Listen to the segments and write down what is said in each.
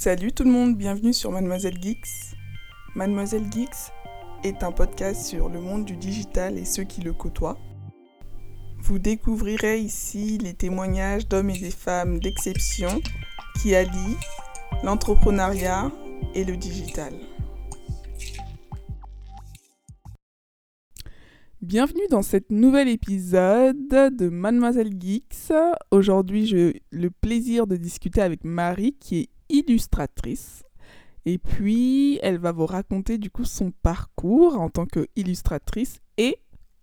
Salut tout le monde, bienvenue sur Mademoiselle Geeks. Mademoiselle Geeks est un podcast sur le monde du digital et ceux qui le côtoient. Vous découvrirez ici les témoignages d'hommes et des femmes d'exception qui allient l'entrepreneuriat et le digital. Bienvenue dans cet nouvel épisode de Mademoiselle Geeks. Aujourd'hui, j'ai le plaisir de discuter avec Marie qui est illustratrice. Et puis, elle va vous raconter du coup son parcours en tant qu'illustratrice et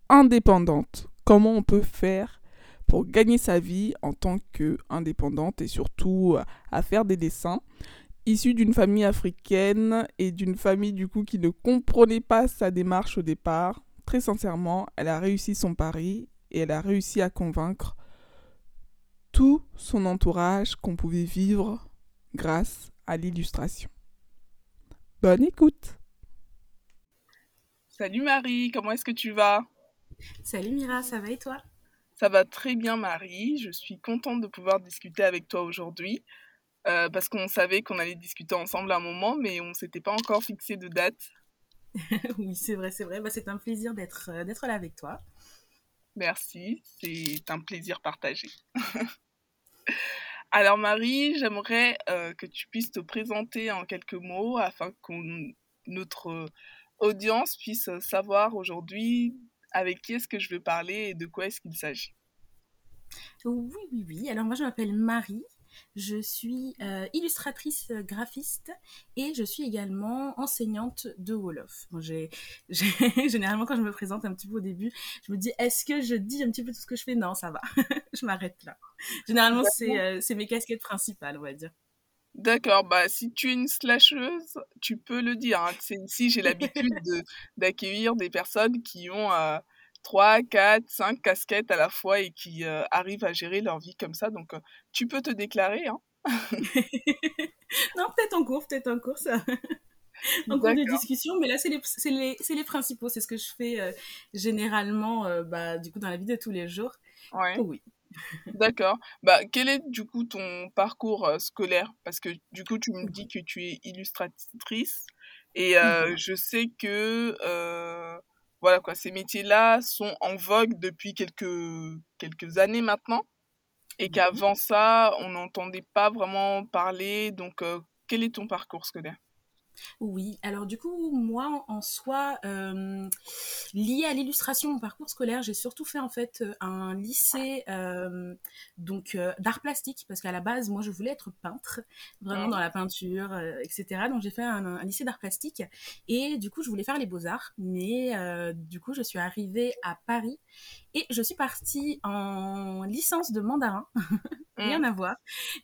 indépendante. Comment on peut faire pour gagner sa vie en tant qu'indépendante et surtout à faire des dessins. Issue d'une famille africaine et d'une famille du coup qui ne comprenait pas sa démarche au départ, très sincèrement, elle a réussi son pari et elle a réussi à convaincre tout son entourage qu'on pouvait vivre grâce à l'illustration. Bonne écoute Salut Marie, comment est-ce que tu vas? Salut Mira, ça va et toi? Ça va très bien Marie, je suis contente de pouvoir discuter avec toi aujourd'hui. Euh, parce qu'on savait qu'on allait discuter ensemble un moment, mais on ne s'était pas encore fixé de date. oui, c'est vrai, c'est vrai. Bah, c'est un plaisir d'être euh, d'être là avec toi. Merci, c'est un plaisir partagé. Alors Marie, j'aimerais euh, que tu puisses te présenter en quelques mots afin que notre audience puisse savoir aujourd'hui avec qui est-ce que je veux parler et de quoi est-ce qu'il s'agit. Oui, oui, oui. Alors moi je m'appelle Marie. Je suis euh, illustratrice euh, graphiste et je suis également enseignante de Wolof. généralement, quand je me présente un petit peu au début, je me dis est-ce que je dis un petit peu tout ce que je fais? Non, ça va. je m'arrête là. Généralement, euh, c'est mes casquettes principales, on va dire. D'accord, bah si tu es une slasheuse, tu peux le dire. Hein. Ici, j'ai l'habitude d'accueillir des personnes qui ont 3, 4, 5 casquettes à la fois et qui euh, arrivent à gérer leur vie comme ça. Donc, euh, tu peux te déclarer. Hein. non, peut-être en cours, peut-être en cours, ça. en cours de discussion, mais là, c'est les, les, les, principaux. C'est ce que je fais euh, généralement bah, du coup, dans la vie de tous les jours. Ouais. Oui. D'accord. Bah, quel est du coup ton parcours scolaire? Parce que du coup, tu me dis que tu es illustratrice et mmh je sais que voilà quoi, ces métiers-là sont en vogue depuis quelques, quelques années maintenant. Et qu'avant ça, on n'entendait pas vraiment parler. Donc, euh, quel est ton parcours scolaire? Oui, alors du coup, moi en soi, euh, lié à l'illustration, mon parcours scolaire, j'ai surtout fait en fait euh, un lycée euh, donc euh, d'art plastique parce qu'à la base, moi je voulais être peintre, vraiment dans la peinture, etc. Donc j'ai fait un, un lycée d'art plastique et du coup je voulais faire les beaux arts, mais du coup je suis arrivée à Paris et je suis partie en licence de mandarin, rien mmh. à voir.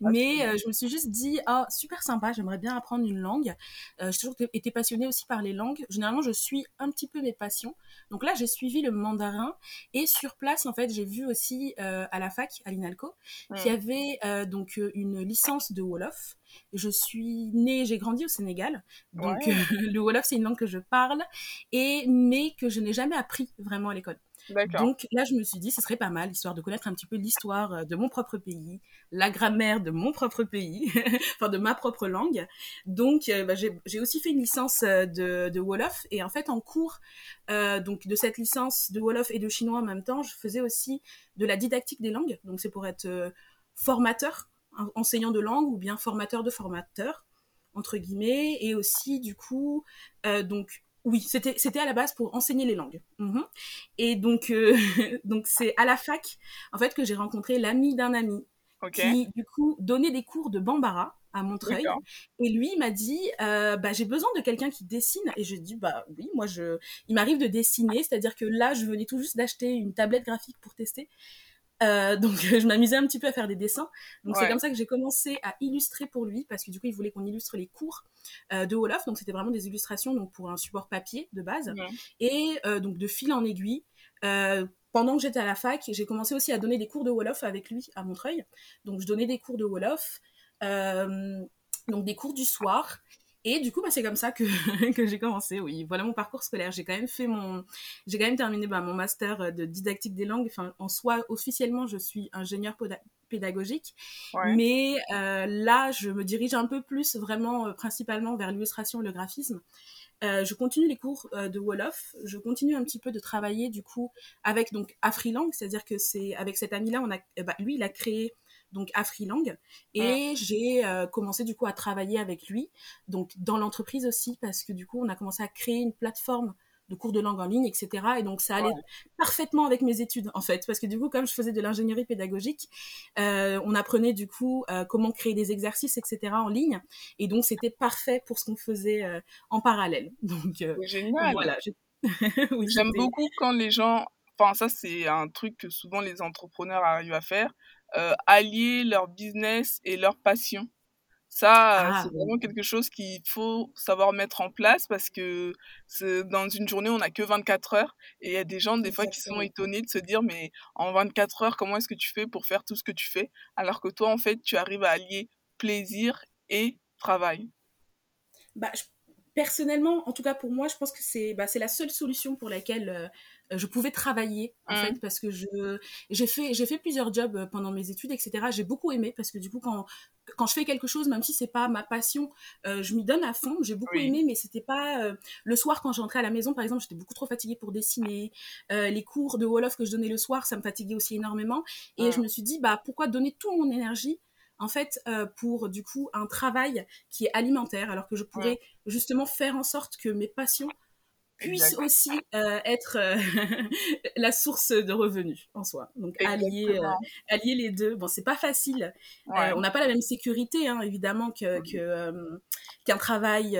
Mais euh, je me suis juste dit, oh, super sympa, j'aimerais bien apprendre une langue. Euh, j'ai toujours été passionnée aussi par les langues. Généralement, je suis un petit peu mes passions. Donc là, j'ai suivi le mandarin. Et sur place, en fait, j'ai vu aussi euh, à la fac, à l'INALCO, qu'il y avait donc une licence de Wolof. Je suis née, j'ai grandi au Sénégal, donc le Wolof c'est une langue que je parle, et mais que je n'ai jamais appris vraiment à l'école. Donc là, je me suis dit, ce serait pas mal, histoire de connaître un petit peu l'histoire euh, de mon propre pays, la grammaire de mon propre pays, enfin de ma propre langue. Donc euh, bah, j'ai aussi fait une licence euh, de, de, Wolof et en fait en cours donc de cette licence de Wolof et de chinois en même temps, je faisais aussi de la didactique des langues. Donc c'est pour être formateur, enseignant de langue ou bien formateur de formateur entre guillemets et aussi du coup donc oui, c'était c'était à la base pour enseigner les langues. Mhm. Et donc euh, donc c'est à la fac en fait que j'ai rencontré l'ami d'un ami qui du coup donnait des cours de bambara à Montreuil. Et lui m'a dit euh, bah j'ai besoin de quelqu'un qui dessine. Et je dis bah oui moi je il m'arrive de dessiner. C'est-à-dire que là je venais tout juste d'acheter une tablette graphique pour tester euh, donc je m'amusais un petit peu à faire des dessins. Donc c'est comme ça que j'ai commencé à illustrer pour lui parce que du coup il voulait qu'on illustre les cours euh, de Wolof. Donc c'était vraiment des illustrations donc pour un support papier de base et euh, donc de fil en aiguille. pendant que j'étais à la fac, j'ai commencé aussi à donner des cours de Wolof avec lui à Montreuil. Donc je donnais des cours de Wolof, donc des cours du soir et du coup, bah, c'est comme ça que, que j'ai commencé. Oui, voilà mon parcours scolaire. J'ai quand même fait mon, j'ai quand même terminé bah, mon master de didactique des langues. Enfin, en soi, officiellement, je suis ingénieur pédagogique. Mais là, je me dirige un peu plus vraiment principalement vers l'illustration et le graphisme. je continue les cours de Wolof. Je continue un petit peu de travailler du coup avec donc Afrilang, c'est-à-dire que c'est avec cet ami-là, on a, bah, lui, il a créé donc Afrilang. Et j'ai euh, commencé du coup à travailler avec lui, donc dans l'entreprise aussi, parce que du coup on a commencé à créer une plateforme de cours de langue en ligne, etc. Et donc ça allait parfaitement avec mes études en fait, parce que du coup comme je faisais de l'ingénierie pédagogique, euh, on apprenait du coup euh, comment créer des exercices, etc. en ligne, et donc c'était parfait pour ce qu'on faisait en parallèle. Donc génial. Voilà. J'aime beaucoup quand les gens, enfin ça c'est un truc que souvent les entrepreneurs arrivent à faire, allier leur business et leur passion. Ça, euh, ah, c'est vraiment quelque chose qu'il faut savoir mettre en place parce que dans une journée, on n'a que 24 heures et il y a des gens, des fois, qui sont étonnés de se dire, mais en 24 heures, comment est-ce que tu fais pour faire tout ce que tu fais? Alors que toi, en fait, tu arrives à allier plaisir et travail. Bah, personnellement, en tout cas pour moi, je pense que c'est bah, la seule solution pour laquelle euh, euh, je pouvais travailler en fait mmh. parce que je j'ai fait j'ai fait plusieurs jobs euh, pendant mes études etc j'ai beaucoup aimé parce que du coup quand quand je fais quelque chose même si c'est pas ma passion euh, je m'y donne à fond. J'ai beaucoup aimé mais c'était pas le soir quand j'entrais à la maison par exemple j'étais beaucoup trop fatiguée pour dessiner. Les cours de wolof que je donnais le soir ça me fatiguait aussi énormément. Et je me suis dit bah pourquoi donner toute mon énergie en fait, pour du coup un travail qui est alimentaire, alors que je pourrais justement faire en sorte que mes passions puisse aussi euh, être euh, la source de revenus en soi. Donc allier, euh, allier les deux. Bon, c'est pas facile. on n'a pas la même sécurité, hein, évidemment, que, qu'un travail,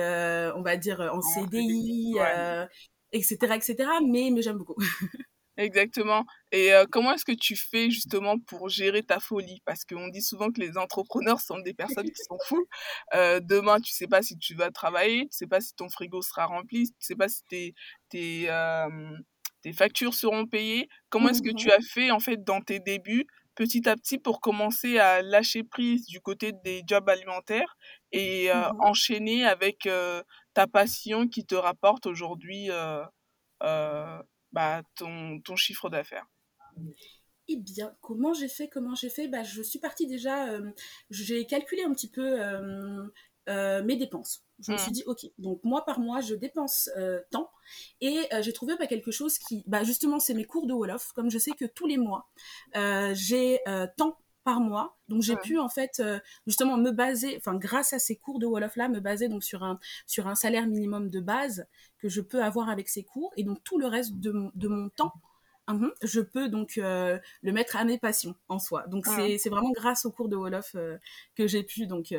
on va dire, en CDI, etc., etc. Mais, mais j'aime beaucoup. Exactement. Et euh, comment est-ce que tu fais justement pour gérer ta folie? Parce qu'on dit souvent que les entrepreneurs sont des personnes qui sont fous. Euh, demain, tu sais pas si tu vas travailler, tu sais pas si ton frigo sera rempli, tu sais pas si tes, tes, euh, tes factures seront payées. Comment est-ce que tu mmh as fait en fait dans tes débuts petit à petit pour commencer à lâcher prise du côté des jobs alimentaires et mmh enchaîner avec ta passion qui te rapporte aujourd'hui bah, ton, ton chiffre d'affaires eh bien, comment j'ai fait Comment j'ai fait? Bah, Je suis partie déjà, euh, j'ai calculé un petit peu euh, euh, mes dépenses. Je me suis mmh. dit, ok, donc moi par mois, je dépense tant. Et j'ai trouvé bah, quelque chose qui, bah, justement, c'est mes cours de Wolof. Comme je sais que tous les mois, j'ai tant par mois. Donc j'ai pu en fait justement me baser, enfin grâce à ces cours de Wolof là, me baser donc sur un sur un salaire minimum de base que je peux avoir avec ces cours et donc tout le reste de, de mon temps. Mmh je peux donc le mettre à mes passions en soi. Donc c'est vraiment grâce aux cours de Wolof que j'ai pu donc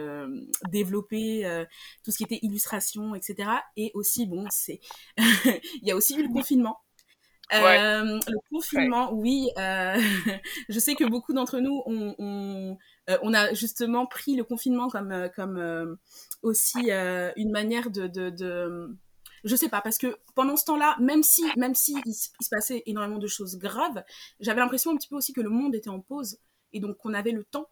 développer tout ce qui était illustration, etc. Et aussi bon, c'est il y a aussi eu le confinement euh, le confinement, oui. Euh, je sais que beaucoup d'entre nous, on, on, euh, on, a justement pris le confinement comme, euh, comme euh, aussi une manière de, de, de, je sais pas, parce que pendant ce temps-là, même si, même si il, se passait énormément de choses graves, j'avais l'impression un petit peu aussi que le monde était en pause et donc qu'on avait le temps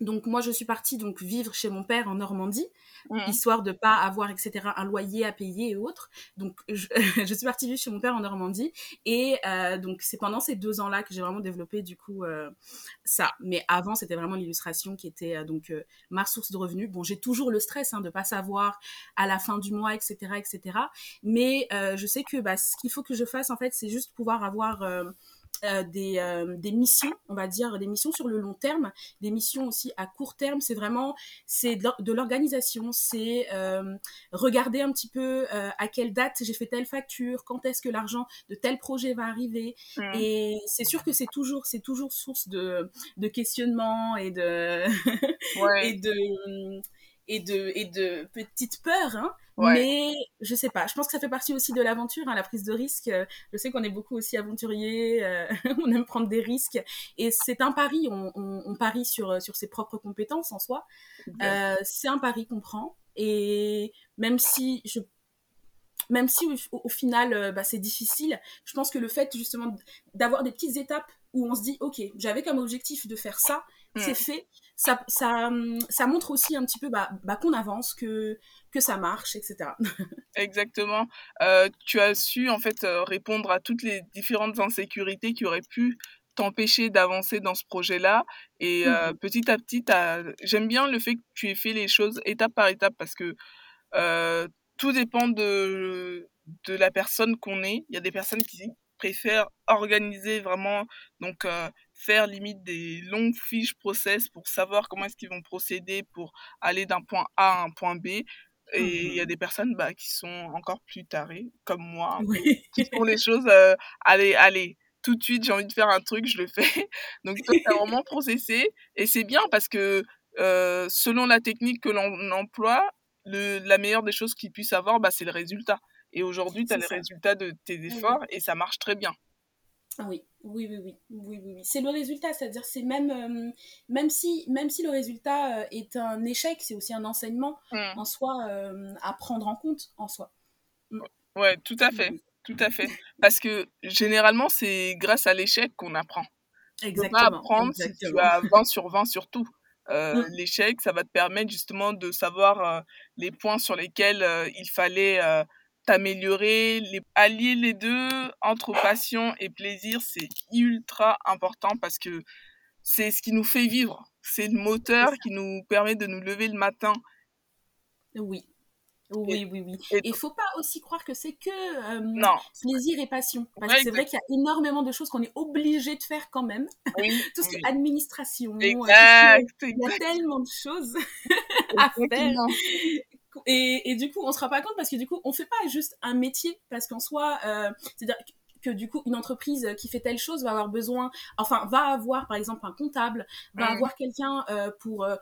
donc moi je suis partie donc vivre chez mon père en Normandie, mmh. histoire de pas avoir etc un loyer à payer et autres. Donc je, je suis partie vivre chez mon père en Normandie et euh, donc c'est pendant ces deux ans là que j'ai vraiment développé du coup euh, ça. Mais avant c'était vraiment l'illustration qui était euh, donc euh, ma source de revenus. Bon j'ai toujours le stress hein, de pas savoir à la fin du mois etc etc. Mais euh, je sais que bah, ce qu'il faut que je fasse en fait c'est juste pouvoir avoir euh, des, euh, des, missions, on va dire, des missions sur le long terme, des missions aussi à court terme. C'est vraiment c'est de l'organisation, c'est euh, regarder un petit peu à quelle date j'ai fait telle facture, quand est-ce que l'argent de tel projet va arriver. Mmh. Et c'est sûr que c'est toujours c'est toujours source de, de questionnement et de et de et de, et de petites peurs, hein. mais je sais pas. Je pense que ça fait partie aussi de l'aventure, hein, la prise de risque. Je sais qu'on est beaucoup aussi aventuriers, euh, on aime prendre des risques, et c'est un pari. On, on, on, parie sur sur ses propres compétences en soi. Euh, c'est un pari qu'on prend, et même si je même si au, final euh, bah, c'est difficile, je pense que le fait justement d'avoir des petites étapes où on se dit ok j'avais comme objectif de faire ça, c'est mm. fait, ça, ça, ça, montre aussi un petit peu bah, bah, qu'on avance, que, que ça marche, etc. Exactement. Euh, tu as su en fait euh, répondre à toutes les différentes insécurités qui auraient pu t'empêcher d'avancer dans ce projet-là. Et Mmh petit à petit, j'aime bien le fait que tu aies fait les choses étape par étape parce que tout dépend de, de la personne qu'on est. Il y a des personnes qui préfèrent organiser vraiment, donc faire limite des longues fiches process pour savoir comment est-ce qu'ils vont procéder pour aller d'un point A à un point B. Et il y a mmh des personnes bah, qui sont encore plus tarées, comme moi, Oui. qui font les choses, allez, allez, tout de suite, j'ai envie de faire un truc, je le fais. Donc toi, tu as vraiment processé. Et c'est bien parce que selon la technique que l'on emploie, le, la meilleure des choses qu'ils puissent avoir, bah, c'est le résultat. Et aujourd'hui, tu as les ça. résultats de tes efforts et ça marche très bien. Oui, oui, oui, oui, oui, oui, oui. C'est le résultat, c'est-à-dire c'est même, euh, même si, même si le résultat euh, est un échec, c'est aussi un enseignement Mmh. en soi euh, à prendre en compte en soi. Ouais, tout à fait, Oui, tout à fait. Parce que généralement, c'est grâce à l'échec qu'on apprend. Tu peux pas exactement, apprendre si tu exactement. as 20 sur 20 sur tout. Euh, Mm, l'échec, ça va te permettre justement de savoir les points sur lesquels il fallait t'améliorer. Les... Allier les deux entre passion et plaisir, c'est ultra important parce que c'est ce qui nous fait vivre. C'est le moteur qui nous permet de nous lever le matin. Oui, Et, oui, oui, oui. il faut pas aussi croire que c'est que euh, non, plaisir et passion. Parce ouais, que c'est vrai qu'il y a énormément de choses qu'on est obligé de faire quand même. Oui, Tout ce qui est administration, euh, tout ce qui est... Exact, Il y a tellement de choses à faire. Et, et du coup, on se rend pas compte parce que du coup, on fait pas juste un métier parce qu'en soi, euh, c'est-à-dire que du coup, une entreprise qui fait telle chose va avoir besoin, enfin, va avoir par exemple un comptable, va avoir quelqu'un euh, pour, euh,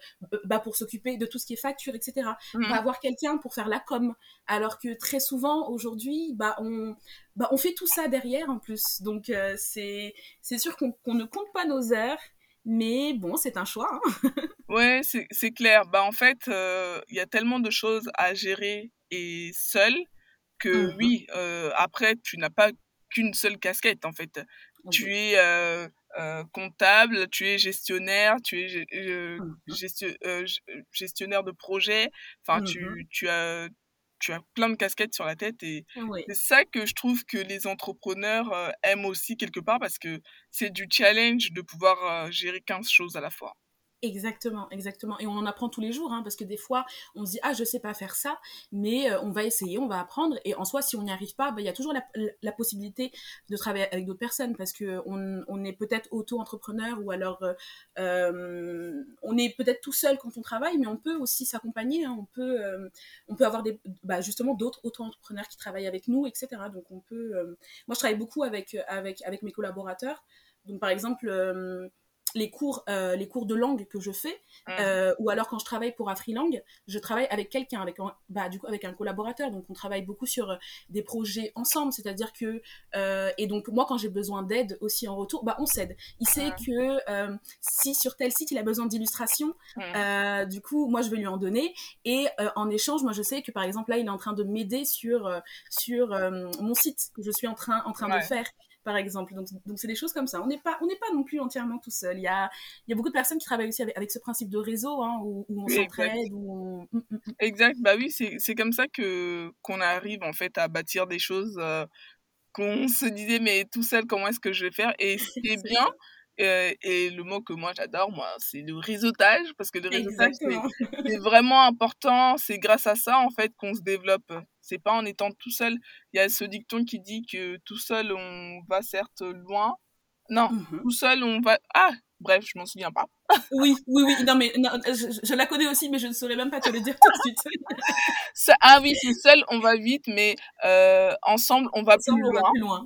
bah, pour s'occuper de tout ce qui est facture, etc. mm. Va avoir quelqu'un pour faire la com. Alors que très souvent aujourd'hui, bah, on, bah, on fait tout ça derrière en plus. Donc euh, c'est, c'est sûr qu'on qu'on ne compte pas nos heures. Mais bon, c'est un choix. hein. Ouais, c'est c'est clair. Bah, en fait, euh, il y a tellement de choses à gérer et seul que Mhm. oui, euh, après, tu n'as pas qu'une seule casquette, en fait. Tu Oui. es euh, euh, comptable, tu es gestionnaire, tu es ge- euh, gestio- euh, g- gestionnaire de projet. Enfin, Mhm. tu, tu as, tu as plein de casquettes sur la tête et Oui. c'est ça que je trouve que les entrepreneurs aiment aussi quelque part parce que c'est du challenge de pouvoir gérer 15 choses à la fois. Exactement, exactement. Et on en apprend tous les jours, hein, parce que des fois, on se dit, ah, je sais pas faire ça, mais euh, on va essayer, on va apprendre. Et en soi, si on n'y arrive pas, bah, il y a toujours la, possibilité de travailler avec d'autres personnes, parce que on, est peut-être auto-entrepreneur ou alors euh, euh, on est peut-être tout seul quand on travaille, mais on peut aussi s'accompagner. hein. on peut, on peut avoir des, bah, justement d'autres auto-entrepreneurs qui travaillent avec nous, etc. Donc on peut. Moi, je travaille beaucoup avec avec avec mes collaborateurs. Donc par exemple. Les cours, euh, les cours de langue que je fais, Mm. euh, ou alors quand je travaille pour Afrilang, je travaille avec quelqu'un, avec un, bah, du coup avec un collaborateur. Donc on travaille beaucoup sur euh, des projets ensemble, c'est-à-dire que euh, et donc moi quand j'ai besoin d'aide aussi en retour, bah on s'aide. Il sait Mm. que euh, si sur tel site il a besoin d'illustrations, euh, du coup moi je vais lui en donner et euh, en échange moi je sais que par exemple là il est en train de m'aider sur sur euh, mon site que je suis en train en train Ouais. de faire par exemple. Donc, donc c'est des choses comme ça. On n'est pas, on n'est pas non plus entièrement tout seul. Il y a, il y a beaucoup de personnes qui travaillent aussi avec, avec ce principe de réseau, hein, où, où on s'entraide, où on... Mm, mm, mm. Exact, bah oui, c'est c'est comme ça que qu'on arrive en fait à bâtir des choses euh, qu'on se disait mais tout seul comment est-ce que je vais faire? Et C'est bien euh, et le mot que moi j'adore moi c'est le réseautage parce que le réseautage c'est vraiment important, c'est grâce à ça en fait qu'on se développe. C'est pas en étant tout seul. Il y a ce dicton qui dit que tout seul on va certes loin. Non, Mhm. tout seul on va ah bref, je m'en souviens pas. Oui, oui, oui. Non, mais non, je, je la connais aussi, mais je ne saurais même pas te le dire tout de suite. Ça- ah oui, c'est seul on va vite mais euh, ensemble on va plus Ensemble, on va loin. plus loin.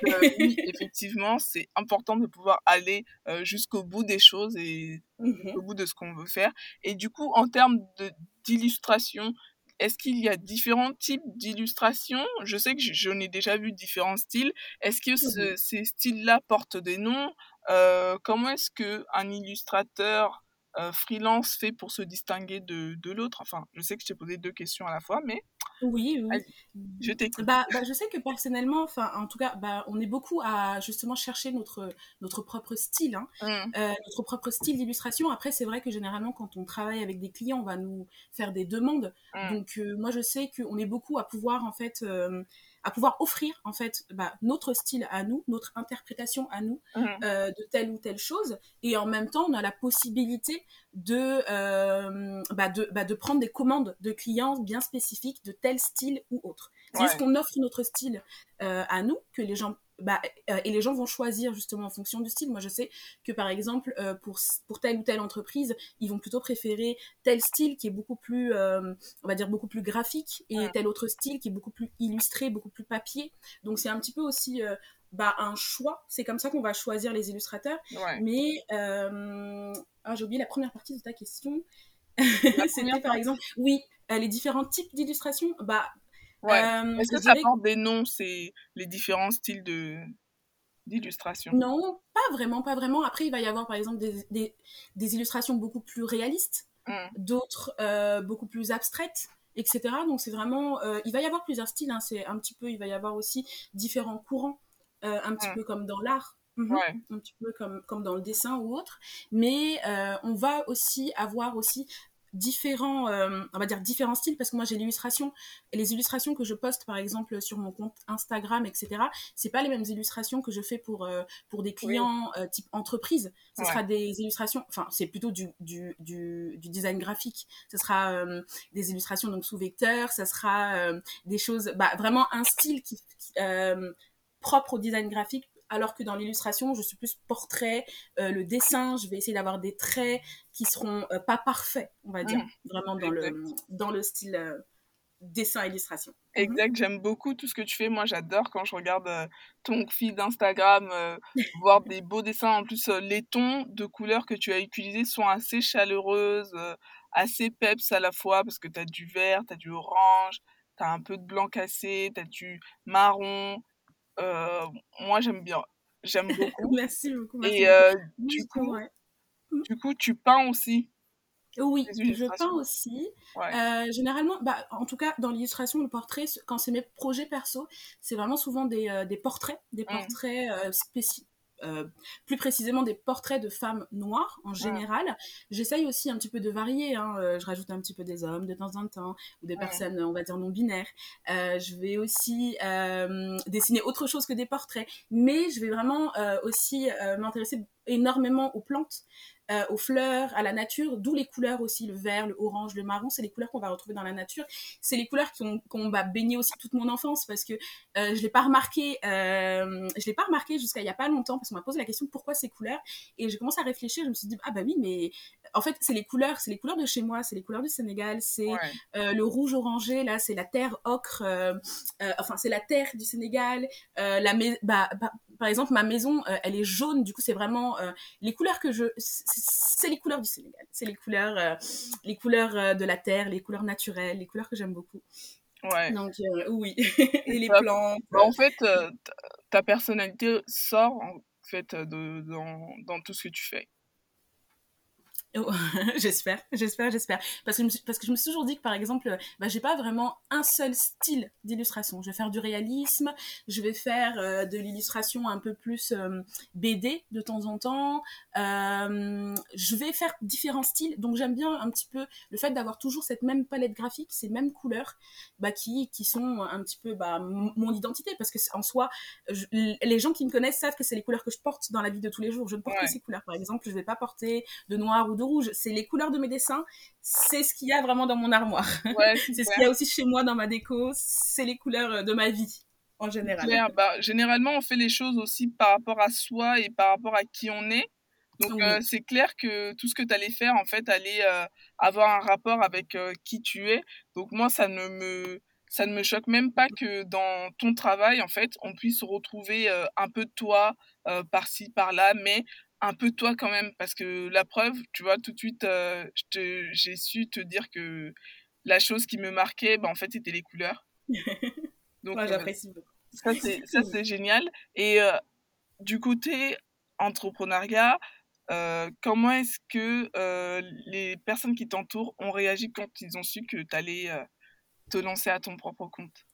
Donc euh, oui, effectivement, c'est important de pouvoir aller euh, jusqu'au bout des choses et Mhm. au bout de ce qu'on veut faire. Et du coup, en termes de- d'illustration, est-ce qu'il y a différents types d'illustrations? Je sais que j'en ai déjà vu différents styles. Est-ce que ce- ces styles-là portent des noms? Euh, Comment est-ce que un illustrateur euh, freelance fait pour se distinguer de, de l'autre Enfin, je sais que je t'ai posé deux questions à la fois, mais Oui, oui. je t'écoute. Bah, bah, je sais que personnellement, enfin, en tout cas, bah, on est beaucoup à justement chercher notre, notre propre style, hein, Hum, euh, notre propre style d'illustration. Après, c'est vrai que généralement, quand on travaille avec des clients, on va nous faire des demandes. hum, Donc, euh, moi, je sais qu'on est beaucoup à pouvoir, en fait, à pouvoir offrir en fait bah, notre style à nous, notre interprétation à nous Mhm. euh, de telle ou telle chose, et en même temps on a la possibilité de euh, bah, de, bah, de prendre des commandes de clients bien spécifiques de tel style ou autre. C'est Ouais. juste qu'on offre notre style euh, à nous que les gens bah, euh, et les gens vont choisir justement en fonction du style. Moi, je sais que par exemple, euh, pour, pour telle ou telle entreprise, ils vont plutôt préférer tel style qui est beaucoup plus, euh, on va dire, beaucoup plus graphique et Ouais. tel autre style qui est beaucoup plus illustré, beaucoup plus papier. Donc, c'est un petit peu aussi bah, un choix. C'est comme ça qu'on va choisir les illustrateurs. Ouais. Mais ah, j'ai oublié la première partie de ta question. C'était par exemple, oui, les différents types d'illustrations. Bah, Ouais. euh, Est-ce que ça porte des noms, c'est les différents styles de d'illustration? Non, pas vraiment, pas vraiment. Après, il va y avoir par exemple des, des, des illustrations beaucoup plus réalistes, Mm. d'autres euh, beaucoup plus abstraites, etc. Donc c'est vraiment, euh, il va y avoir plusieurs styles. hein. C'est un petit peu, il va y avoir aussi différents courants, un petit Mm. peu comme dans l'art. Ouais. un petit peu comme, comme dans le dessin ou autre. Mais on va aussi avoir aussi différents, euh, on va dire différents styles, parce que moi j'ai l'illustration, et les illustrations que je poste par exemple sur mon compte Instagram, etc., c'est pas les mêmes illustrations que je fais pour, euh, pour des clients euh, type entreprise. Ce Ouais. sera des illustrations, enfin c'est plutôt du, du, du, du design graphique. Ce sera euh, des illustrations donc sous vecteur, ça sera euh, des choses, bah, vraiment un style qui, qui, euh, propre au design graphique alors que dans l'illustration, je suis plus portrait, euh, le dessin, je vais essayer d'avoir des traits qui seront euh, pas parfaits, on va dire, Mhm. vraiment dans le, dans le style euh, dessin-illustration. Exact, j'aime beaucoup tout ce que tu fais. Moi, j'adore quand je regarde ton feed Instagram, euh, voir des beaux dessins. En plus, les tons de couleurs que tu as utilisés sont assez chaleureuses, assez peps à la fois, parce que tu as du vert, tu as du orange, tu as un peu de blanc cassé, tu as du marron. Euh, moi, j'aime bien. J'aime beaucoup. merci beaucoup. Merci Et euh, beaucoup. du, coup, Ouais. du coup, tu peins aussi. Oui, je peins aussi. Ouais. Euh, généralement, bah, en tout cas, dans l'illustration, le portrait, quand c'est mes projets perso, c'est vraiment souvent des, euh, des portraits, des Mm. portraits euh, spécifiques. Plus précisément des portraits de femmes noires en général. J'essaye aussi un petit peu de varier. hein. Euh, je rajoute un petit peu des hommes de temps en temps ou des Ouais. personnes, on va dire, non binaires. Euh, je vais aussi euh, dessiner autre chose que des portraits. Mais je vais vraiment euh, aussi euh, m'intéresser énormément aux plantes euh, aux fleurs, à la nature, d'où les couleurs aussi, le vert, le orange, le marron, c'est les couleurs qu'on va retrouver dans la nature. C'est les couleurs qui ont bah, baigné aussi toute mon enfance parce que euh, je l'ai pas remarqué, euh, je l'ai pas remarqué jusqu'à il y a pas longtemps parce qu'on m'a posé la question pourquoi ces couleurs? Et j'ai commencé à réfléchir, je me suis dit ah bah oui mais en fait c'est les couleurs, c'est les couleurs de chez moi, c'est les couleurs du Sénégal, c'est Ouais. euh, le rouge orangé là c'est la terre ocre, euh, enfin c'est la terre du Sénégal, la bah, bah, par exemple ma maison euh, elle est jaune du coup c'est vraiment euh, les couleurs que je c'est les couleurs du Sénégal. C'est les couleurs euh, les couleurs de la terre les couleurs naturelles les couleurs que j'aime beaucoup. Ouais. donc oui. Et les plantes. Bah, en fait, ta- ta personnalité sort en fait de, dans, dans tout ce que tu fais. Oh, j'espère, j'espère, j'espère. Parce que, je me suis, parce que je me suis toujours dit que, par exemple, bah, j'ai pas vraiment un seul style d'illustration. Je vais faire du réalisme, je vais faire euh, de l'illustration un peu plus euh, BD de temps en temps. Euh, je vais faire différents styles. Donc, j'aime bien un petit peu le fait d'avoir toujours cette même palette graphique, ces mêmes couleurs, bah, qui, qui sont un petit peu bah, mon identité. Parce que, en soi, je- les gens qui me connaissent savent que c'est les couleurs que je porte dans la vie de tous les jours. Je ne porte Ouais. que ces couleurs. Par exemple, je vais pas porter de noir ou de rouge. C'est les couleurs de mes dessins. C'est ce qu'il y a vraiment dans mon armoire. Ouais, C'est ce qu'il y a aussi chez moi dans ma déco. C'est les couleurs euh, de ma vie en général. Claire, bah, généralement, on fait les choses aussi par rapport à soi et par rapport à qui on est. Donc, Oui. euh, c'est clair que tout ce que tu allais faire, en fait, allait euh, avoir un rapport avec euh, qui tu es. Donc, moi, ça ne me, ça ne me choque même pas que dans ton travail, en fait, on puisse retrouver un peu de toi par-ci, par-là, mais un peu toi quand même. Parce que la preuve, tu vois, tout de suite, euh, j'ai su te dire que la chose qui me marquait, bah, en fait, c'était les couleurs. Donc, Moi, euh, j'apprécie beaucoup. ça, c'est, ça, c'est génial. Et euh, du côté entrepreneuriat, euh, comment est-ce que euh, les personnes qui t'entourent ont réagi quand ils ont su que tu allais te lancer à ton propre compte?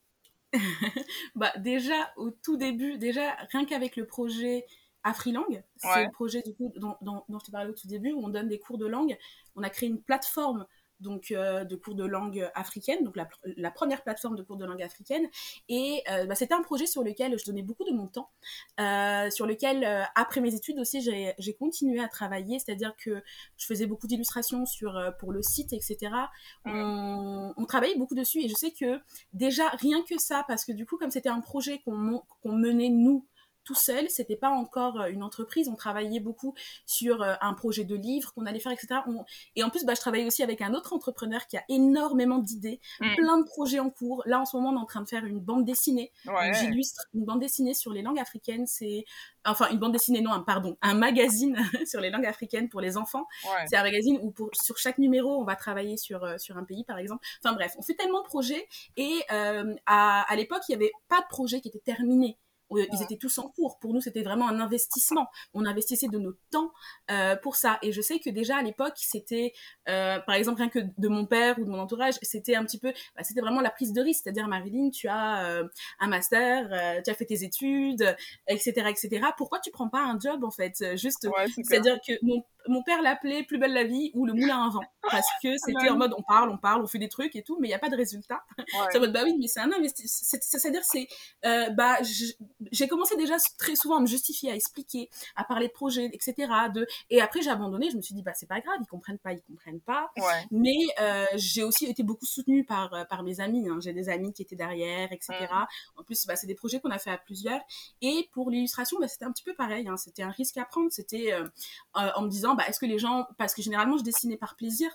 Bah, déjà, au tout début, déjà, rien qu'avec le projet Afrilang, c'est Ouais. le projet du coup, dont, dont, dont je te parlais au tout début, où on donne des cours de langue. On a créé une plateforme donc de cours de langue africaine, donc la, première plateforme de cours de langue africaine. Et bah, c'était un projet sur lequel je donnais beaucoup de mon temps, sur lequel, après mes études aussi, j'ai continué à travailler, c'est-à-dire que je faisais beaucoup d'illustrations sur pour le site, etc. On, on, travaillait beaucoup dessus et je sais que déjà rien que ça, parce que du coup, comme c'était un projet qu'on menait nous tout seul, c'était pas encore euh, une entreprise, on travaillait beaucoup sur euh, un projet de livre qu'on allait faire, etc. Et en plus, bah, je travaillais aussi avec un autre entrepreneur qui a énormément d'idées, mm. plein de projets en cours. Là, en ce moment, on est en train de faire une bande dessinée. J'illustre une bande dessinée sur les langues africaines. C'est enfin une bande dessinée, non, pardon, un magazine sur les langues africaines pour les enfants. C'est un magazine où pour, sur chaque numéro, on va travailler sur, euh, sur un pays, par exemple. Enfin bref, on fait tellement de projets et à, à l'époque, il n'y avait pas de projet qui était terminé ils étaient tous en cours. Pour nous, c'était vraiment un investissement. On investissait de notre temps euh, pour ça. Et je sais que déjà à l'époque, c'était, euh, par exemple, rien que de mon père ou de mon entourage, c'était un petit peu, bah, c'était vraiment la prise de risque. C'est-à-dire, Marilyn, tu as euh, un master, tu as fait tes études, etc., etc. Pourquoi tu prends pas un job en fait Juste, c'est-à-dire que mon mon père l'appelait Plus belle la vie ou Le moulin à vent parce que ah c'était en mode on parle, on parle, on fait des trucs et tout, mais il n'y a pas de résultat. C'est en mode bah oui, mais c'est un investissement. C'est-à-dire, c'est euh, bah j'ai commencé déjà très souvent à me justifier, à expliquer, à parler de projets, etc. De... Et après, j'ai abandonné. Je me suis dit bah c'est pas grave, ils comprennent pas, ils comprennent pas. Mais euh, j'ai aussi été beaucoup soutenue par, euh, par mes amis. Hein. J'ai des amis qui étaient derrière, etc. Mm. En plus, bah, c'est des projets qu'on a fait à plusieurs. Et pour l'illustration, bah, c'était un petit peu pareil. Hein. C'était un risque à prendre. C'était en me disant bah, est-ce que les gens, parce que généralement je dessinais par plaisir,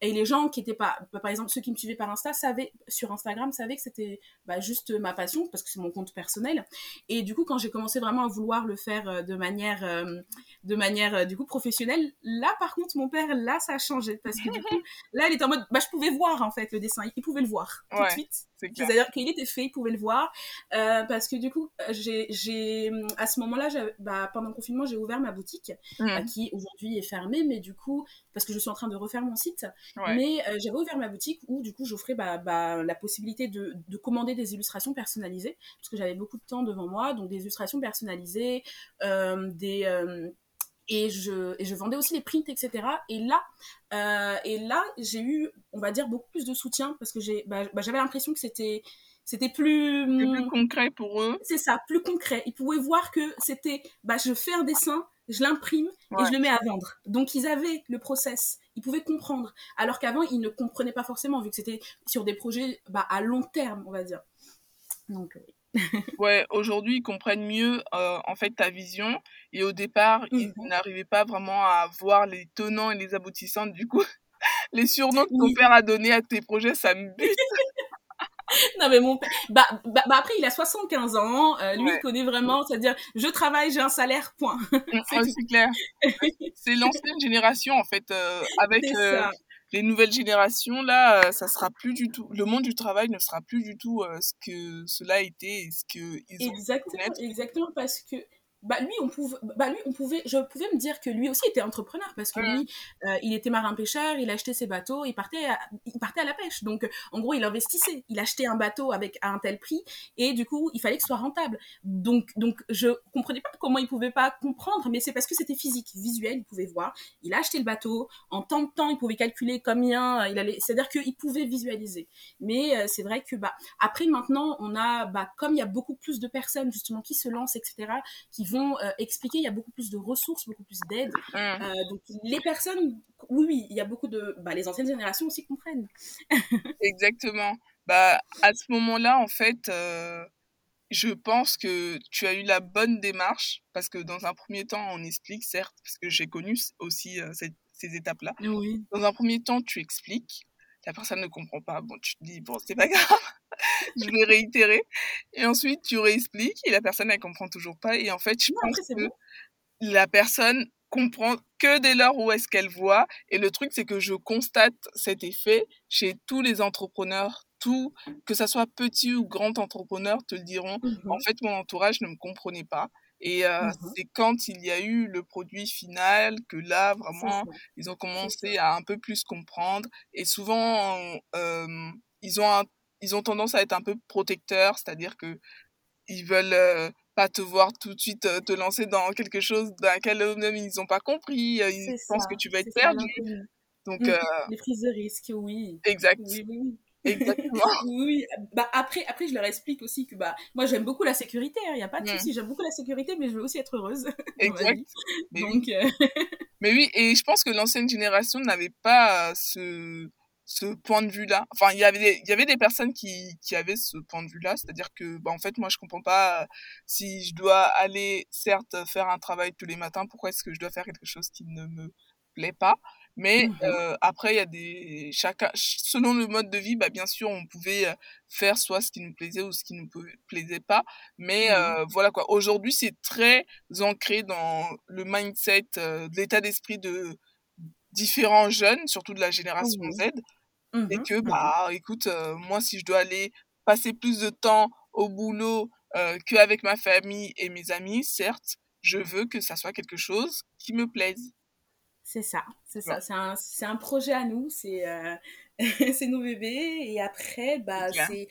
et les gens qui étaient pas, bah, par exemple ceux qui me suivaient par Insta, savaient, sur Instagram, savaient que c'était bah, juste ma passion, parce que c'est mon compte personnel. Et du coup, quand j'ai commencé vraiment à vouloir le faire euh, de manière, euh, de manière euh, du coup professionnelle, là par contre, mon père, là ça a changé, parce que du coup, là il était en mode, bah, je pouvais voir en fait le dessin, il pouvait le voir tout de suite. C'est-à-dire qu'il était fait, il pouvait le voir, parce que du coup, j'ai, à ce moment-là, bah, pendant le confinement, j'ai ouvert ma boutique, mmh. qui aujourd'hui fermé, mais du coup, parce que je suis en train de refaire mon site, mais euh, j'avais ouvert ma boutique où du coup j'offrais bah, bah, la possibilité de, de, commander des illustrations personnalisées, parce que j'avais beaucoup de temps devant moi, donc des illustrations personnalisées, euh, des... Euh, et je, et je vendais aussi les prints, etc. Et là, et là j'ai eu, on va dire, beaucoup plus de soutien parce que j'ai, bah, j'avais l'impression que c'était c'était plus, plus concret pour eux. C'est ça, plus concret. Ils pouvaient voir que c'était, bah, je fais un dessin, je l'imprime et je le mets à vendre. Donc ils avaient le process, ils pouvaient comprendre. Alors qu'avant, ils ne comprenaient pas forcément, vu que c'était sur des projets bah, à long terme, on va dire. Donc oui. ouais, aujourd'hui, ils comprennent mieux euh, en fait ta vision. Et au départ, ils mhm. n'arrivaient pas vraiment à voir les tenants et les aboutissants. Du coup, les surnoms que ton père a donnés à tes projets, ça me bute. non mais mon bah, bah, bah, après il a 75 ans euh, lui il connaît vraiment c'est-à-dire je travaille j'ai un salaire point. C'est clair. C'est l'ancienne génération en fait euh, avec euh, les nouvelles générations là ça sera plus du tout le monde du travail ne sera plus du tout ce que cela a été et ce que ils ont exactement exactement parce que bah lui on pouvait bah lui on pouvait je pouvais me dire que lui aussi était entrepreneur parce que lui euh, il était marin pêcheur il achetait ses bateaux il partait à, il partait à la pêche. Donc en gros il investissait. Il achetait un bateau avec à un tel prix et du coup il fallait que ce soit rentable. Donc donc je comprenais pas comment il pouvait pas comprendre mais c'est parce que c'était physique visuel il pouvait voir. Il a acheté le bateau. En tant de temps il pouvait calculer combien il allait c'est à dire qu'il pouvait visualiser. Mais euh, c'est vrai que bah après maintenant on a bah comme il y a beaucoup plus de personnes justement qui se lancent etc qui vont euh, expliquer, il y a beaucoup plus de ressources, beaucoup plus d'aide. Mmh. Euh, donc les personnes, oui, oui, il y a beaucoup de... Bah, les anciennes générations aussi comprennent. Exactement. Bah, à ce moment-là, en fait, euh, je pense que tu as eu la bonne démarche, parce que dans un premier temps, on explique, certes, parce que j'ai connu aussi ces étapes-là. Oui. Dans un premier temps, tu expliques la personne ne comprend pas. Bon, tu te dis, bon, c'est pas grave, je vais réitérer. Et ensuite, tu réexpliques et la personne, elle comprend toujours pas. Et en fait, je pense que la personne comprend que dès lors où est-ce qu'elle voit. Et le truc, c'est que je constate cet effet chez tous les entrepreneurs, tout, que ça soit petit ou grand entrepreneur, te le diront. En mmh fait, mon entourage ne me comprenait pas. Et euh, mmh c'est quand il y a eu le produit final que là, vraiment, ils ont commencé à un peu plus comprendre. Et souvent, euh, ils, ont ils ont tendance à être un peu protecteurs, c'est-à-dire que ils veulent euh, pas te voir tout de suite te lancer dans quelque chose dans lequel eux-mêmes ils n'ont pas compris, ils pensent que tu vas être perdu. Donc, Mmh. euh, Les prises de risque, oui. exact. Oui, oui, oui. Exactement. oui, bah après, après, je leur explique aussi que bah, moi j'aime beaucoup la sécurité, il n'y a pas de Mm. souci, j'aime beaucoup la sécurité, mais je veux aussi être heureuse Exact. vie. Mais oui. Donc, euh, Mais oui, et je pense que l'ancienne génération n'avait pas euh, ce, ce point de vue-là. Enfin, il y avait des, il y avait des personnes qui, qui avaient ce point de vue-là, c'est-à-dire que, bah, en fait, moi, je comprends pas euh, si je dois aller, certes, faire un travail tous les matins, pourquoi est-ce que je dois faire quelque chose qui ne me plaît pas? Mais Mhm. euh, après, il y a des chacun selon le mode de vie, bah bien sûr, on pouvait euh, faire soit ce qui nous plaisait ou ce qui nous plaisait pas. Mais euh, voilà quoi. Aujourd'hui, c'est très ancré dans le mindset, euh, l'état d'esprit de différents jeunes, surtout de la génération. Z, et Mhm, que mhm. bah écoute, moi si je dois aller passer plus de temps au boulot qu'avec ma famille et mes amis, certes, je veux que ça soit quelque chose qui me plaise. C'est ça, c'est ça. C'est un, c'est un projet à nous, c'est c'est nos bébés. Et après, bah, C'est clair. c'est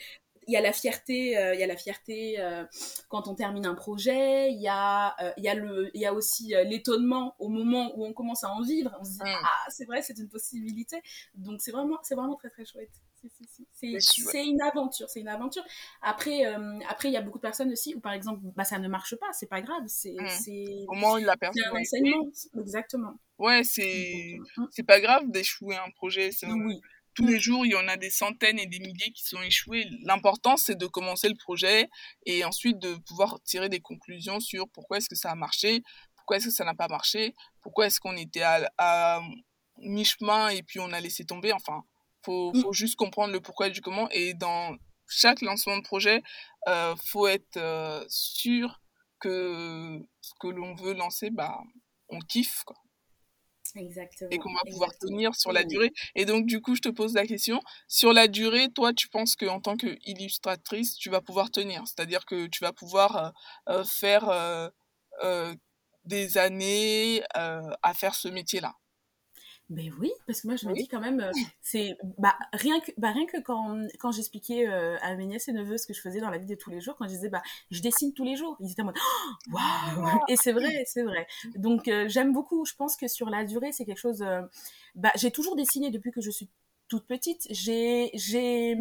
il y a la fierté, euh, il y a la fierté euh, quand on termine un projet. Il y a, euh, il y a le, il y a aussi euh, l'étonnement au moment où on commence à en vivre. On se dit Mm. ah c'est vrai, c'est une possibilité. Donc c'est vraiment, c'est vraiment très très chouette. C'est une aventure, c'est une aventure. Après, euh, après il y a beaucoup de personnes aussi où par exemple, bah ça ne marche pas, c'est pas grave, c'est Mm. c'est Au moins la c'est personne un enseignement, exactement. Ouais, c'est Exactement. c'est pas grave d'échouer un projet. c'est- Mm. Oui. Tous les jours, il y en a des centaines et des milliers qui sont échoués. L'important, c'est de commencer le projet et ensuite de pouvoir tirer des conclusions sur pourquoi est-ce que ça a marché, pourquoi est-ce que ça n'a pas marché, pourquoi est-ce qu'on était à, à mi-chemin et puis on a laissé tomber. Enfin, faut, Mm. faut juste comprendre le pourquoi et du comment. Et dans chaque lancement de projet, euh, faut être euh, sûr que ce que l'on veut lancer, bah, on kiffe, quoi Exactement. et qu'on va pouvoir exactement. tenir sur la Oui. durée. Et donc, du coup, je te pose la question, sur la durée, toi, tu penses qu'en tant qu'illustratrice, tu vas pouvoir tenir? C'est-à-dire que tu vas pouvoir euh, euh, faire euh, euh, des années à faire ce métier-là? Ben oui, parce que moi je me dis quand même, euh, c'est bah rien que bah rien que quand quand j'expliquais euh, à mes nièces et neveux ce que je faisais dans la vie de tous les jours, quand je disais bah je dessine tous les jours, ils étaient en mode waouh et c'est vrai, c'est vrai. Donc euh, j'aime beaucoup. Je pense que sur la durée c'est quelque chose. bah j'ai toujours dessiné depuis que je suis toute petite. J'ai j'ai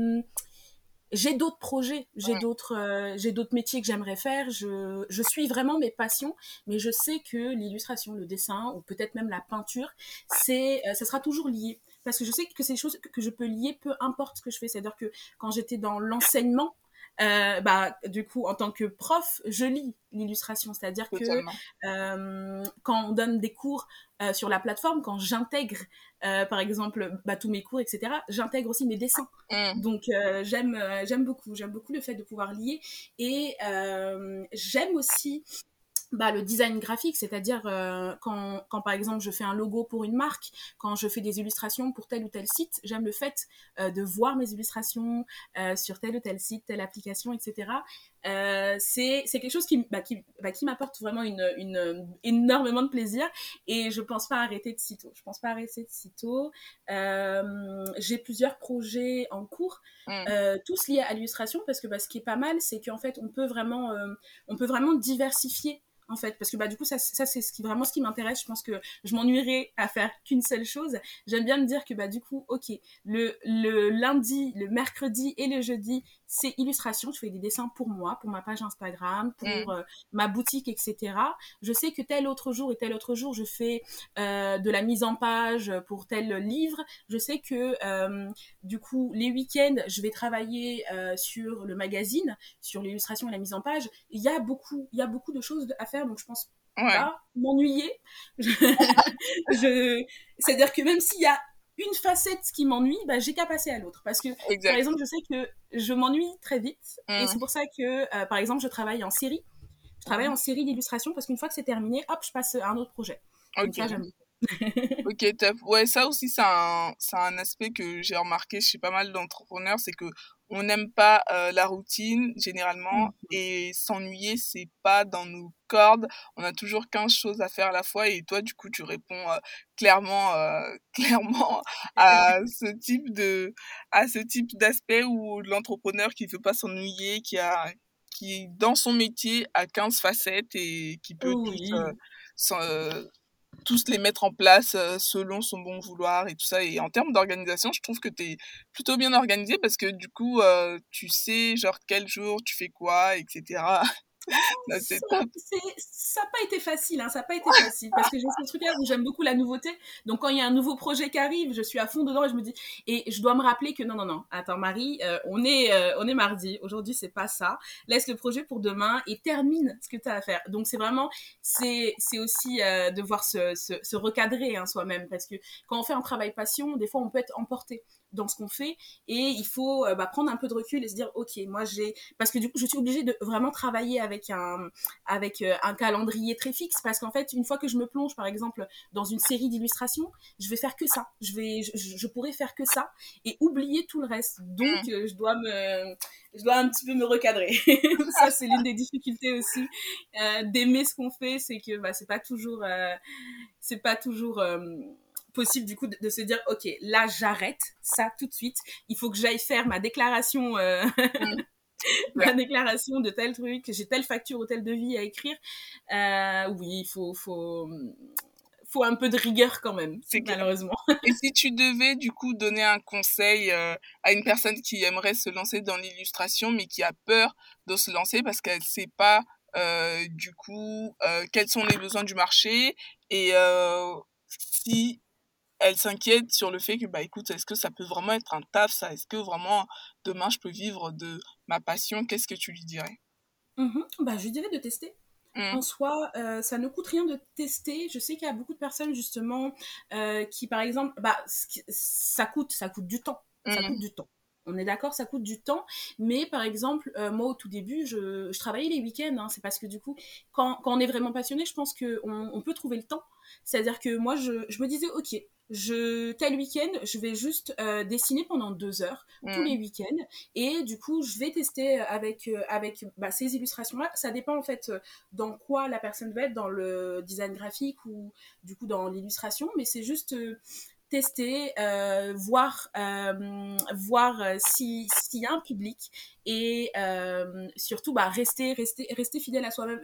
j'ai d'autres projets, j'ai Ouais. d'autres euh, j'ai d'autres métiers que j'aimerais faire. Je, je suis vraiment mes passions, mais je sais que l'illustration, le dessin ou peut-être même la peinture, c'est euh, ça sera toujours lié parce que je sais que c'est des choses que, que je peux lier peu importe ce que je fais. C'est-à-dire que quand j'étais dans l'enseignement euh, bah, du coup, en tant que prof, je lis l'illustration, c'est-à-dire que euh, quand on donne des cours euh, sur la plateforme, quand j'intègre, par exemple, bah, tous mes cours, etc., j'intègre aussi mes dessins. Mm. Donc j'aime j'aime beaucoup, j'aime beaucoup le fait de pouvoir lier et j'aime aussi bah, le design graphique, c'est-à-dire euh, quand, quand par exemple je fais un logo pour une marque, quand je fais des illustrations pour tel ou tel site, j'aime le fait euh, de voir mes illustrations euh, sur tel ou tel site, telle application, etc. C'est quelque chose qui, bah, qui, bah, qui m'apporte vraiment une, une, énormément de plaisir et je pense pas arrêter de sitôt. Je pense pas arrêter de sitôt. J'ai plusieurs projets en cours, Mm. tous liés à l'illustration parce que bah, ce qui est pas mal, c'est qu'en fait on peut vraiment, on peut vraiment diversifier en fait. Parce que bah du coup ça, ça c'est ce qui vraiment ce qui m'intéresse. Je pense que je m'ennuierais à faire qu'une seule chose. J'aime bien me dire que bah du coup ok le, le lundi le mercredi et le jeudi c'est illustration. Je fais des dessins pour moi pour ma page Instagram pour Mm. euh, ma boutique etc je sais que tel autre jour et tel autre jour je fais euh, de la mise en page pour tel livre. Je sais que euh, du coup les week-ends je vais travailler sur le magazine sur l'illustration et la mise en page. Il y a beaucoup il y a beaucoup de choses à faire donc je pense Ouais. pas m'ennuyer je, je... c'est à dire que même s'il y a une facette qui m'ennuie bah, j'ai qu'à passer à l'autre parce que par exemple je sais que je m'ennuie très vite et Mm. c'est pour ça que euh, par exemple je travaille en série je travaille Mhm. en série d'illustration parce qu'une fois que c'est terminé hop je passe à un autre projet donc Ok. ça j'aime Ok, top. Ouais, ça aussi, c'est un, c'est un aspect que j'ai remarqué chez pas mal d'entrepreneurs, c'est que on n'aime pas euh, la routine, généralement, Mhm. et s'ennuyer, c'est pas dans nos cordes. On a toujours 15 choses à faire à la fois, et toi, du coup, tu réponds euh, clairement, euh, clairement à ce type de, à ce type d'aspect où l'entrepreneur qui veut pas s'ennuyer, qui a, qui, dans son métier, a 15 facettes et qui peut oui s'en- euh, tous les mettre en place selon son bon vouloir et tout ça. Et en termes d'organisation, je trouve que tu es plutôt bien organisé parce que du coup, tu sais, genre, quel jour tu fais quoi, etc. ça n'a pas été facile, hein, ça n'a pas été facile parce que j'ai ce truc-là où j'aime beaucoup la nouveauté. Donc quand il y a un nouveau projet qui arrive, je suis à fond dedans et je me dis et je dois me rappeler que non non non, attends Marie, euh, on est euh, on est mardi, aujourd'hui c'est pas ça. Laisse le projet pour demain et termine ce que tu as à faire. Donc c'est vraiment c'est c'est aussi euh, devoir se, se, se recadrer hein, soi-même parce que quand on fait un travail passion, des fois on peut être emporté dans ce qu'on fait et il faut euh, bah, prendre un peu de recul et se dire ok moi j'ai parce que du coup je suis obligée de vraiment travailler avec un avec euh, un calendrier très fixe parce qu'en fait une fois que je me plonge par exemple dans une série d'illustrations je vais faire que ça. Je vais je, pourrais faire que ça et oublier tout le reste. Donc mmh. euh, je dois me je dois un petit peu me recadrer. Ça c'est l'une des difficultés aussi d'aimer ce qu'on fait c'est que bah, c'est pas toujours c'est pas toujours possible du coup de, se dire ok là j'arrête ça tout de suite. Il faut que j'aille faire ma déclaration euh, ma déclaration de tel truc. J'ai telle facture ou tel devis à écrire. Euh, oui il faut faut faut un peu de rigueur quand même malheureusement. Et si tu devais du coup donner un conseil euh, à une personne qui aimerait se lancer dans l'illustration mais qui a peur de se lancer parce qu'elle sait pas du coup quels sont les besoins du marché et si elle s'inquiète sur le fait que, bah écoute, est-ce que ça peut vraiment être un taf, ça? Est-ce que vraiment demain je peux vivre de ma passion? Qu'est-ce que tu lui dirais? Mmh bah, Je lui dirais de tester. Mmh. En soi, euh, ça ne coûte rien de tester. Je sais qu'il y a beaucoup de personnes justement euh, qui, par exemple, bah, ça coûte, ça coûte du temps. Ça mmh. coûte du temps. On est d'accord, ça coûte du temps. Mais par exemple, euh, moi au tout début, je, travaillais les week-ends. Hein. c'est parce que du coup, quand, quand, on est vraiment passionné, je pense qu'on on peut trouver le temps. C'est-à-dire que moi, je, je, me disais, ok, je tel week-end, je vais juste euh, dessiner pendant deux heures tous les mm. week-ends et du coup je vais tester avec euh, avec bah, ces illustrations là. Ça dépend en fait dans quoi la personne va être dans le design graphique ou du coup dans l'illustration, mais c'est juste euh, tester, voir voir si s'il y a un public et surtout bah rester rester rester fidèle à soi-même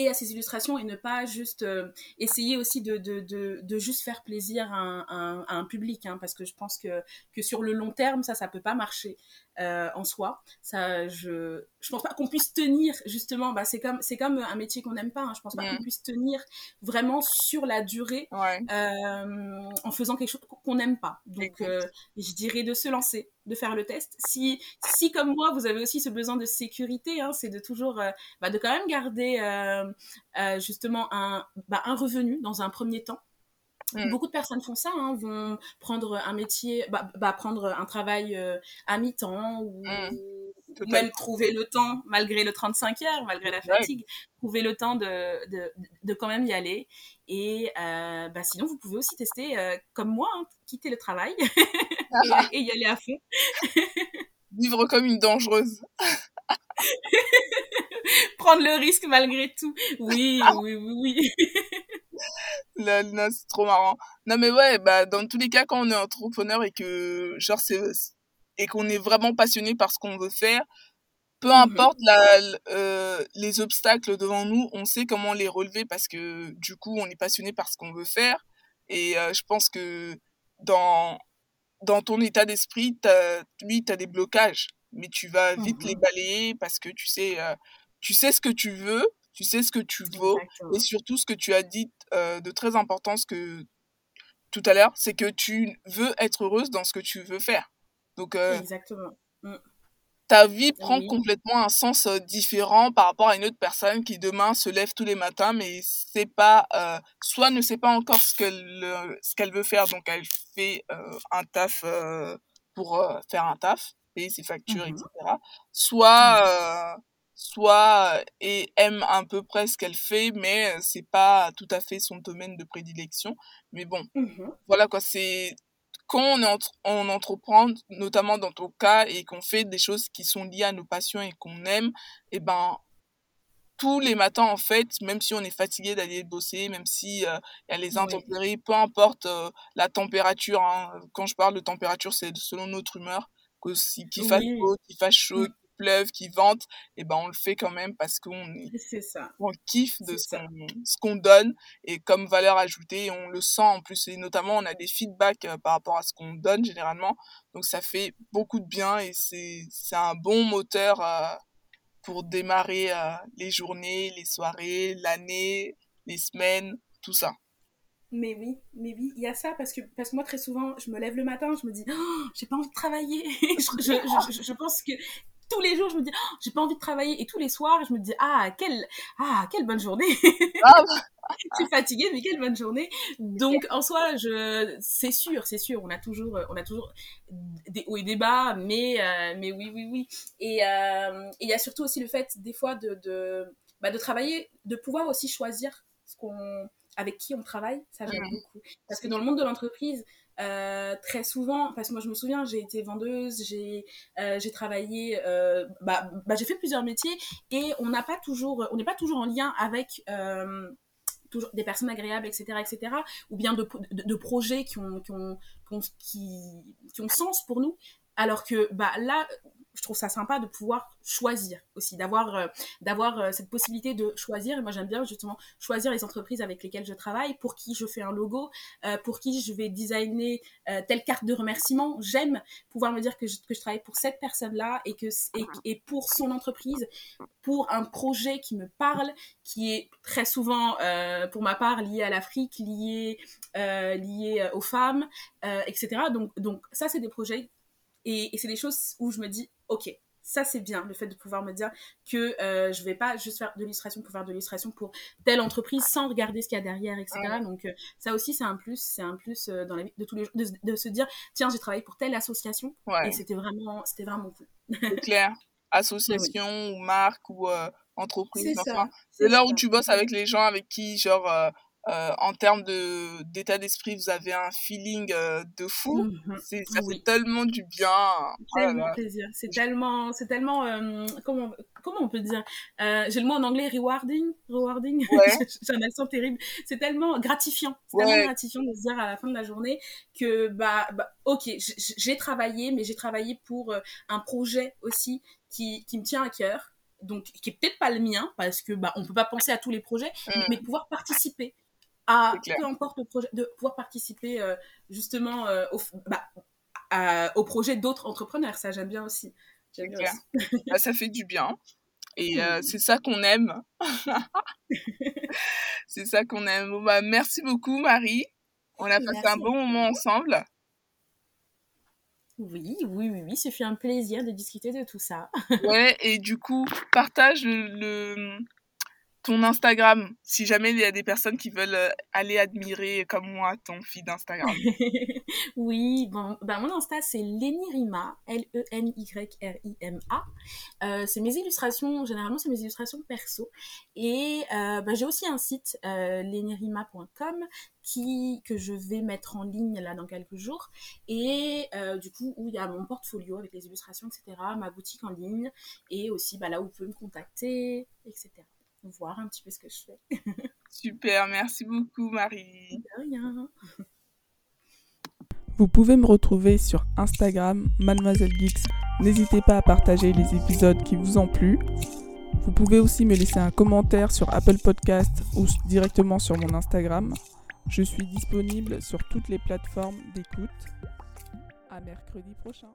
et à ses illustrations et ne pas juste euh, essayer aussi de, juste faire plaisir à un, public hein, parce que je pense que, que sur le long terme ça ça peut pas marcher euh, en soi. Ça, je, je pense pas qu'on puisse tenir justement. Bah, c'est comme, c'est comme un métier qu'on n'aime pas. Hein. Je pense pas qu'on puisse tenir vraiment sur la durée euh, en faisant quelque chose qu'on n'aime pas. Donc, euh, je dirais de se lancer, de faire le test. Si, si comme moi, vous avez aussi ce besoin de sécurité, hein, c'est de toujours, bah, de quand même garder justement un, bah, un revenu dans un premier temps. Mm. Beaucoup de personnes font ça, hein, vont prendre un métier, bah, bah prendre un travail euh, à mi-temps ou, mm. même trouver le temps, malgré le 35 heures, malgré la fatigue, trouver le temps de, de, de, quand même y aller. Et euh, bah, sinon, vous pouvez aussi tester, euh, comme moi, hein, quitter le travail ah. et, y aller à fond. Vivre comme une dangereuse. Prendre le risque malgré tout. Oui, oui, oui, oui. non, c'est trop marrant. Non, mais ouais, bah, dans tous les cas, quand on est entrepreneur et que, genre, c'est, et qu'on est vraiment passionné par ce qu'on veut faire, peu mmh importe la, euh, les obstacles devant nous, on sait comment les relever parce que, du coup, on est passionné par ce qu'on veut faire. Et euh, je pense que dans, dans ton état d'esprit, lui, tu as des blocages, mais tu vas vite les mmh balayer parce que tu sais, euh, tu sais ce que tu veux tu sais ce que tu vaux et surtout ce que tu as dit euh, de très important ce que tout à l'heure, c'est que tu veux être heureuse dans ce que tu veux faire. Donc euh, Exactement. Mmh. Ta vie prend complètement un sens différent par rapport à une autre personne qui demain se lève tous les matins mais sait pas soit ne sait pas encore ce qu'elle ce qu'elle veut faire donc elle fait un taf pour faire un taf payer ses factures etc. Mmh soit soit et aime un peu près ce qu'elle fait, mais c'est pas tout à fait son domaine de prédilection. Mais bon, mmh voilà quoi, c'est quand on, entre, on entreprend, notamment dans ton cas, et qu'on fait des choses qui sont liées à nos passions et qu'on aime, et ben tous les matins en fait, même si on est fatigué d'aller bosser, même si il y a les intempéries, peu importe la température. Hein, quand je parle de température, c'est selon notre humeur, qu'il fasse beau, qu'il fasse chaud, mmh pleuve, qu'il vente, et ben on le fait quand même parce qu'on ça. on kiffe de ce qu'on, donne et comme valeur ajoutée, on le sent en plus et notamment on a des feedbacks euh, par rapport à ce qu'on donne généralement, donc ça fait beaucoup de bien et c'est c'est un bon moteur euh, pour démarrer euh, les journées, les soirées, l'année, les semaines, tout ça. Mais oui, mais oui, il y a ça parce que, parce que moi très souvent, je me lève le matin, je me dis, oh, j'ai pas envie de travailler. je, je, je, je, pense que tous les jours, je me dis, oh, j'ai pas envie de travailler. Et tous les soirs, je me dis, ah, quelle, ah, quelle bonne journée. Ah. je suis fatiguée, mais quelle bonne journée. Donc, en soi, je, c'est sûr, c'est sûr, on a toujours, on a toujours des hauts et des bas, mais, euh, mais oui, oui, oui. Et euh, il y a surtout aussi le fait, des fois, de, de, bah, de travailler, de pouvoir aussi choisir ce qu'on, avec qui on travaille, ça mmh. beaucoup. Parce que dans le monde de l'entreprise, euh, très souvent, parce que moi je me souviens, j'ai été vendeuse, j'ai euh, j'ai travaillé, euh, bah, bah, j'ai fait plusieurs métiers et on n'a pas toujours, on n'est pas toujours en lien avec toujours des personnes agréables, etc., etc., ou bien de, de, de projets qui ont, qui ont, qui, qui ont sens pour nous. Alors que bah, là, je trouve ça sympa de pouvoir choisir aussi, d'avoir euh, euh, cette possibilité de choisir. Moi, j'aime bien justement choisir les entreprises avec lesquelles je travaille, pour qui je fais un logo, euh, pour qui je vais designer telle carte de remerciement. J'aime pouvoir me dire que je, travaille pour cette personne-là et que pour son entreprise, pour un projet qui me parle, qui est très souvent, pour ma part, lié à l'Afrique, lié lié aux femmes, etc. Donc donc ça, c'est des projets et, et c'est des choses où je me dis, ok, ça c'est bien, le fait de pouvoir me dire que euh, je vais pas juste faire de l'illustration pour faire de l'illustration pour telle entreprise sans regarder ce qu'il y a derrière, etc. Donc euh, ça aussi c'est un plus, c'est un plus euh, dans la vie de tous les jours, de, se dire, tiens, j'ai travaillé pour telle association et c'était vraiment, c'était vraiment cool. C'est clair. Association ou marque ou euh, entreprise. C'est là où tu bosses avec les gens avec qui, genre, euh, en termes de d'état d'esprit, vous avez un feeling euh, de fou. Mmh c'est ça fait tellement du bien. Tellement plaisir. C'est tellement, c'est tellement, euh, comment comment on peut dire J'ai le mot en anglais rewarding, rewarding. Ouais. J'ai un accent terrible. C'est tellement gratifiant. C'est tellement gratifiant de se dire à la fin de la journée que bah, bah ok, j'ai travaillé, mais j'ai travaillé pour un projet aussi qui qui me tient à cœur donc qui est peut-être pas le mien parce que bah on peut pas penser à tous les projets mmh. mais pouvoir participer à peu importe le projet, de pouvoir participer euh, justement euh, au, bah, au projet d'autres entrepreneurs. Ça, j'aime bien aussi. Bah, ça fait du bien. Et euh, c'est ça qu'on aime. c'est ça qu'on aime. bah, merci beaucoup, Marie. On a passé un bon moment ensemble. Oui, oui, oui, oui, ce fut un plaisir de discuter de tout ça. ouais, et du coup, partage le, ton Instagram, si jamais il y a des personnes qui veulent euh, aller admirer comme moi ton feed d'Instagram. oui, bon, ben mon Insta c'est Lenirima, L-E-N-Y-R-I-M-A. Euh, c'est mes illustrations, généralement c'est mes illustrations perso. Et euh, ben, j'ai aussi un site, lenirima.com, que je vais mettre en ligne là dans quelques jours. Et du coup, où il y a mon portfolio avec les illustrations, etc., ma boutique en ligne, et aussi bah, là où vous pouvez me contacter, etc voir un petit peu ce que je fais. Super, merci beaucoup Marie. De rien. Vous pouvez me retrouver sur Instagram, Mademoiselle Geeks. N'hésitez pas à partager les épisodes qui vous ont plu. Vous pouvez aussi me laisser un commentaire sur Apple Podcast ou directement sur mon Instagram. Je suis disponible sur toutes les plateformes d'écoute. À mercredi prochain.